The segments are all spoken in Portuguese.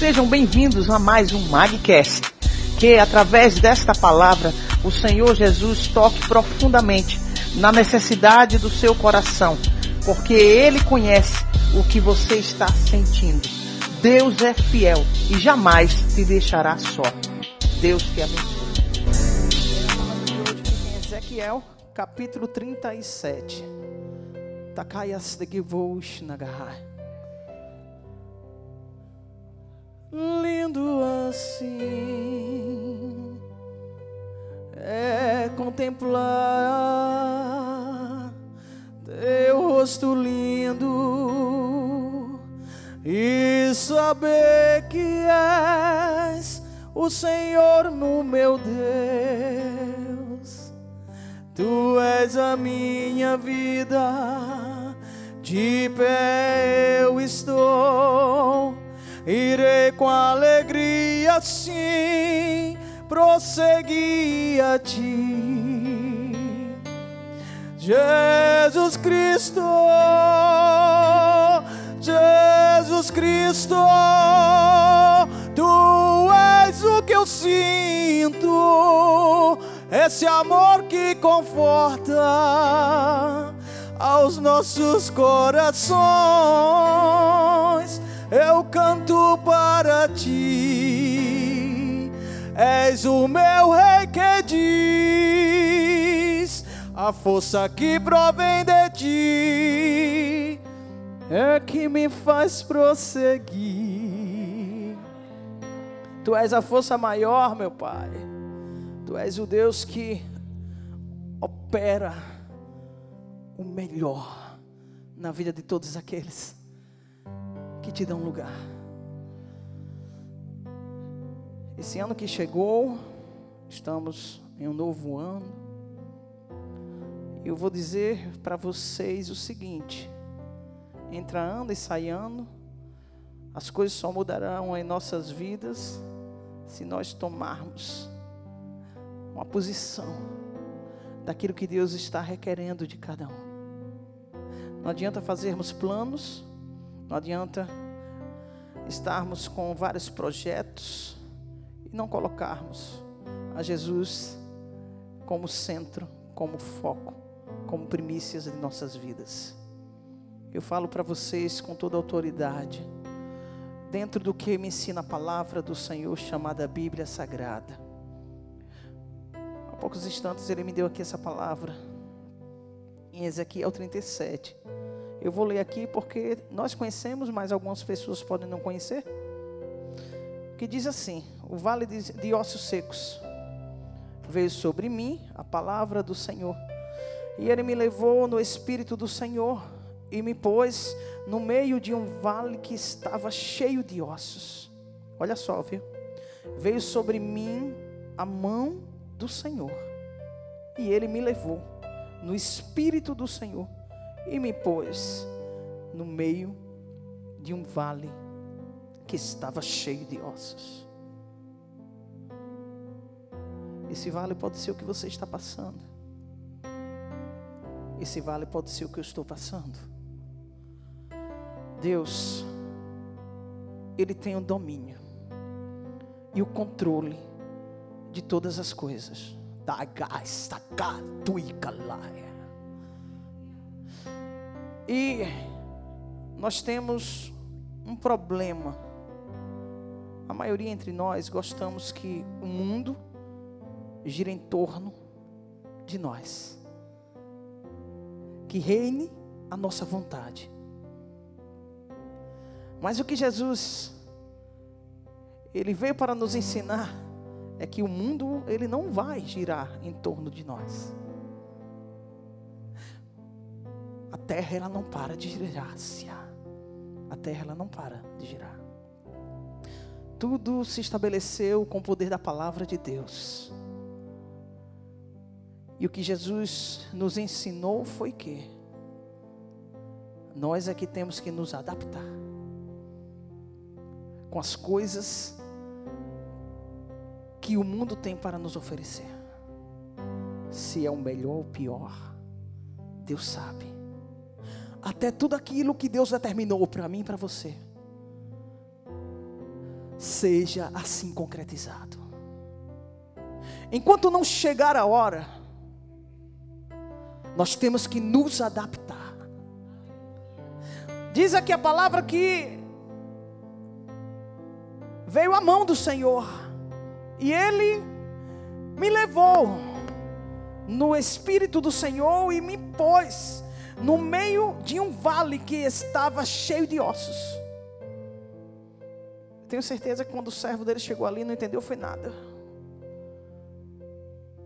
Sejam bem-vindos a mais um Magcast. Que através desta palavra o Senhor Jesus toque profundamente na necessidade do seu coração, porque Ele conhece o que você está sentindo. Deus é fiel e jamais te deixará só. Deus te abençoe. Hoje em Ezequiel, capítulo 37. Takayas de Givosh Nagahai. Lindo assim é contemplar teu rosto lindo e saber que és o Senhor no meu Deus. Tu és a minha vida, de pé eu estou irei com alegria sim prosseguir a ti. Jesus Cristo, Jesus Cristo, tu és o que eu sinto, esse amor que conforta aos nossos corações eu canto para ti. És o meu rei que diz: a força que provém de ti é que me faz prosseguir. Tu és a força maior, meu Pai. Tu és o Deus que opera o melhor na vida de todos aqueles que te dão lugar. Esse ano que chegou, estamos em um novo ano. Eu vou dizer para vocês o seguinte: entra ano e sai ano, as coisas só mudarão em nossas vidas se nós tomarmos uma posição daquilo que Deus está requerendo de cada um. Não adianta fazermos planos não adianta estarmos com vários projetos e não colocarmos a Jesus como centro, como foco, como primícias de nossas vidas. Eu falo para vocês com toda autoridade, dentro do que me ensina a palavra do Senhor chamada Bíblia Sagrada. Há poucos instantes ele me deu aqui essa palavra, em Ezequiel 37. Eu vou ler aqui porque nós conhecemos, mas algumas pessoas podem não conhecer. Que diz assim: O vale de ossos secos veio sobre mim a palavra do Senhor, e ele me levou no espírito do Senhor e me pôs no meio de um vale que estava cheio de ossos. Olha só, viu? Veio sobre mim a mão do Senhor, e ele me levou no espírito do Senhor e me pôs no meio de um vale que estava cheio de ossos. Esse vale pode ser o que você está passando. Esse vale pode ser o que eu estou passando. Deus, Ele tem o domínio e o controle de todas as coisas. Da gás, da laia. E nós temos um problema. A maioria entre nós gostamos que o mundo gira em torno de nós. Que reine a nossa vontade. Mas o que Jesus ele veio para nos ensinar é que o mundo ele não vai girar em torno de nós. Terra ela não para de girar. A terra ela não para de girar. Tudo se estabeleceu com o poder da palavra de Deus. E o que Jesus nos ensinou foi que nós é que temos que nos adaptar com as coisas que o mundo tem para nos oferecer. Se é o melhor ou o pior, Deus sabe até tudo aquilo que Deus determinou para mim e para você. seja assim concretizado. Enquanto não chegar a hora, nós temos que nos adaptar. Diz aqui a palavra que veio a mão do Senhor e Ele me levou no Espírito do Senhor e me pôs no meio de um vale que estava cheio de ossos. Tenho certeza que quando o servo dele chegou ali, não entendeu foi nada.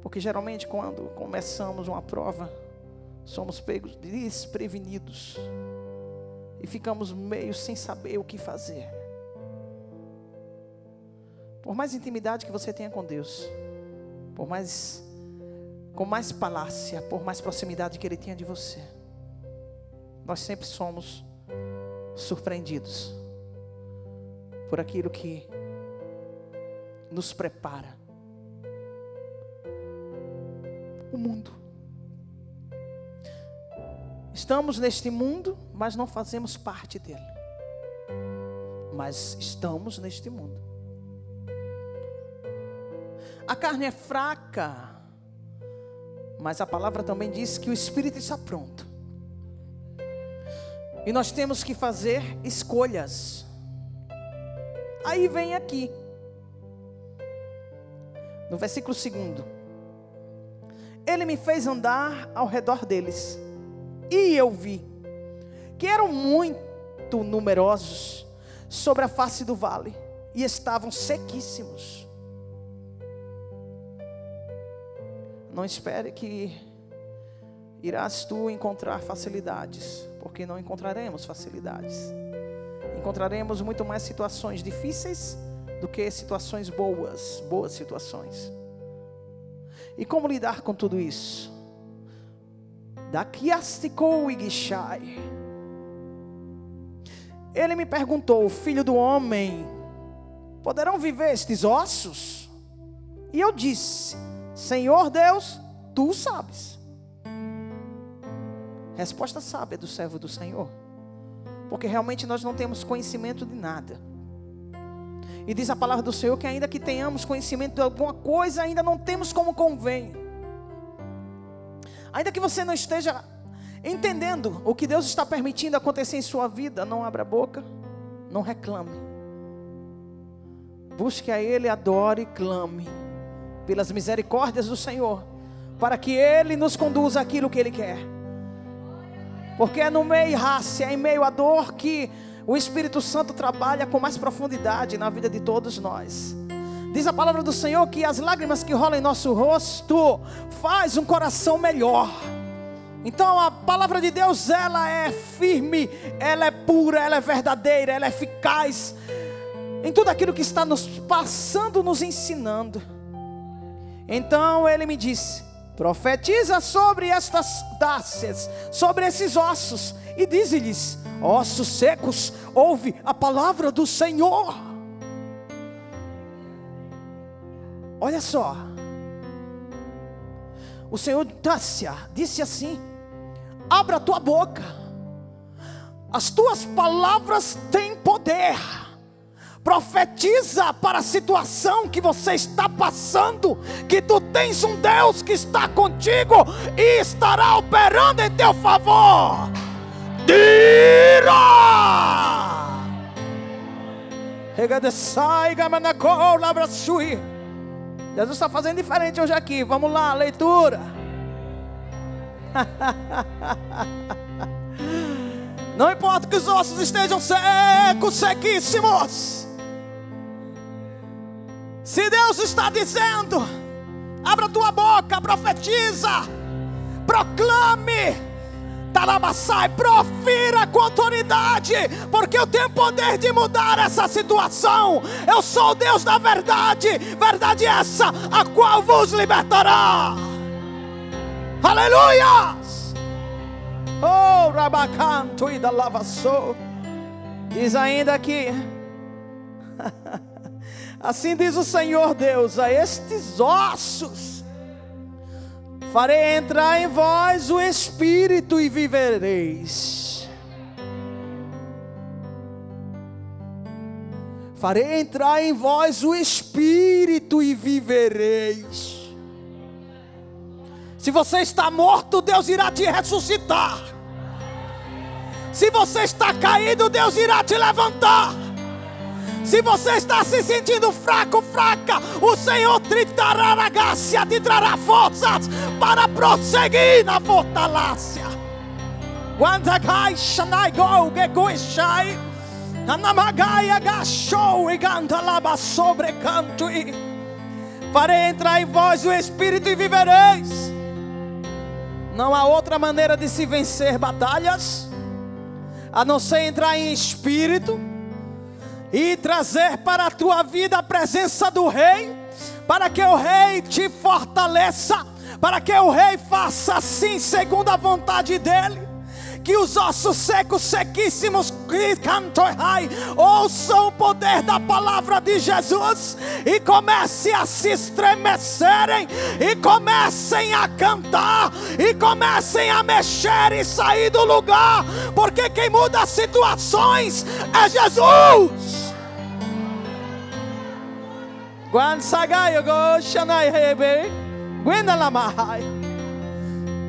Porque geralmente quando começamos uma prova, somos pegos desprevenidos e ficamos meio sem saber o que fazer. Por mais intimidade que você tenha com Deus, por mais com mais palácia, por mais proximidade que ele tenha de você, nós sempre somos surpreendidos por aquilo que nos prepara. O mundo. Estamos neste mundo, mas não fazemos parte dele. Mas estamos neste mundo. A carne é fraca, mas a palavra também diz que o espírito está pronto. E nós temos que fazer escolhas. Aí vem aqui, no versículo 2: Ele me fez andar ao redor deles, e eu vi que eram muito numerosos sobre a face do vale, e estavam sequíssimos. Não espere que irás tu encontrar facilidades, porque não encontraremos facilidades. Encontraremos muito mais situações difíceis do que situações boas, boas situações. E como lidar com tudo isso? Daqui asticou e guixai. Ele me perguntou, filho do homem, poderão viver estes ossos? E eu disse, Senhor Deus, tu sabes. Resposta sábia do servo do Senhor. Porque realmente nós não temos conhecimento de nada. E diz a palavra do Senhor que ainda que tenhamos conhecimento de alguma coisa, ainda não temos como convém. Ainda que você não esteja entendendo o que Deus está permitindo acontecer em sua vida, não abra a boca, não reclame. Busque a Ele, adore e clame pelas misericórdias do Senhor, para que Ele nos conduza aquilo que Ele quer. Porque é no meio raça, é em meio à dor que o Espírito Santo trabalha com mais profundidade na vida de todos nós. Diz a palavra do Senhor que as lágrimas que rolam em nosso rosto faz um coração melhor. Então a palavra de Deus ela é firme, ela é pura, ela é verdadeira, ela é eficaz em tudo aquilo que está nos passando, nos ensinando. Então ele me disse: profetiza sobre estas dácias, sobre esses ossos, e diz-lhes: ossos secos, ouve a palavra do Senhor. Olha só, o Senhor Dácia disse assim: abra a tua boca, as tuas palavras têm poder Profetiza para a situação que você está passando, que tu tens um Deus que está contigo e estará operando em teu favor. Tira! Jesus está fazendo diferente hoje aqui. Vamos lá, leitura. Não importa que os ossos estejam secos, sequíssimos. Se Deus está dizendo, abra tua boca, profetiza, proclame, Talamassai, profira com autoridade, porque eu tenho poder de mudar essa situação. Eu sou Deus da verdade, verdade essa, a qual vos libertará. Aleluia! Oh, Rabacanto e da lavaçou. Diz ainda que Assim diz o Senhor Deus a estes ossos: Farei entrar em vós o espírito e vivereis. Farei entrar em vós o Espírito e vivereis. Se você está morto, Deus irá te ressuscitar. Se você está caído, Deus irá te levantar. Se você está se sentindo fraco, fraca, o Senhor te trará a graça, te trará forças para prosseguir na fortalácia. Wandagai shanai go gegoi shai. Anamagai agachou e laba sobre canto. Farei entrar em vós o Espírito e vivereis. Não há outra maneira de se vencer batalhas a não ser entrar em espírito e trazer para a tua vida a presença do Rei, para que o Rei te fortaleça, para que o Rei faça assim, segundo a vontade dEle que os ossos secos, sequíssimos, ouçam o poder da palavra de Jesus e comecem a se estremecerem, e comecem a cantar, e comecem a mexer e sair do lugar, porque quem muda as situações é Jesus.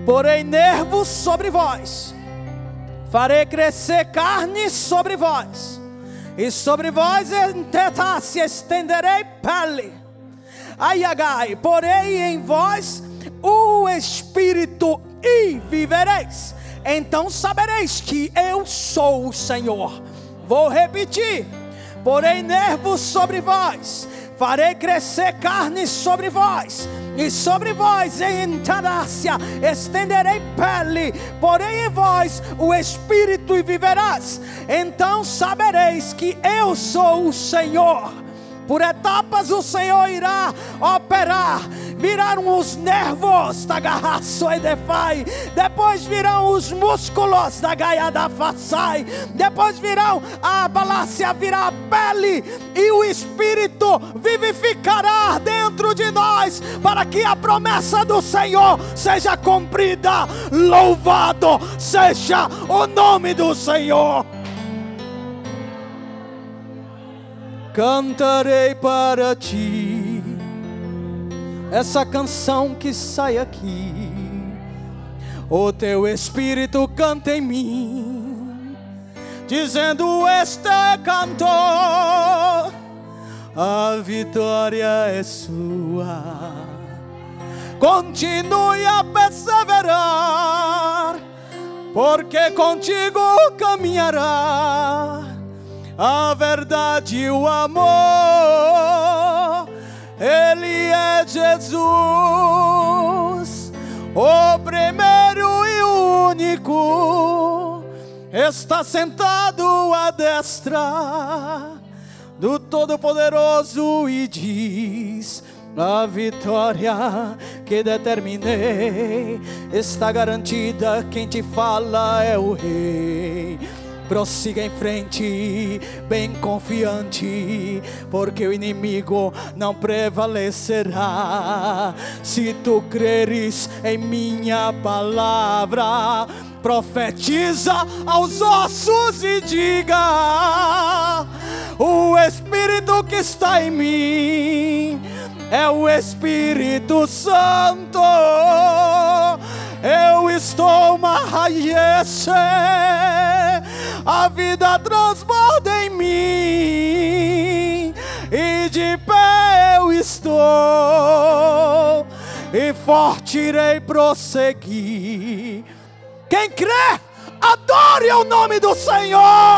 Porém, nervos sobre vós farei crescer carne sobre vós, e sobre vós se estenderei pele. Aiagai, porei em vós o Espírito e vivereis. Então sabereis que eu sou o Senhor. Vou repetir: porei nervos sobre vós, farei crescer carne sobre vós, e sobre vós em Tanácia estenderei pele, porém em vós o Espírito e viverás. Então sabereis que eu sou o Senhor. Por etapas o Senhor irá operar. Virão os nervos da garraço e defai. Depois virão os músculos da gaia da façai. Depois virão a balácia, virá a pele. E o Espírito vivificará dentro de nós. Para que a promessa do Senhor seja cumprida. Louvado seja o nome do Senhor. cantarei para ti essa canção que sai aqui. O teu espírito canta em mim, dizendo: Este cantor, a vitória é sua. Continue a perseverar, porque contigo caminhará a verdade e o amor. Ele é Jesus, o primeiro e único. Está sentado à destra do Todo-Poderoso e diz: a vitória que determinei está garantida. Quem te fala é o Rei. Prossiga em frente, bem confiante, porque o inimigo não prevalecerá. Se tu creres em minha palavra, profetiza aos ossos e diga: O Espírito que está em mim é o Espírito Santo. Eu estou marraiese a vida transborda em mim, e de pé eu estou, e forte irei prosseguir. Quem crê, adore o nome do Senhor.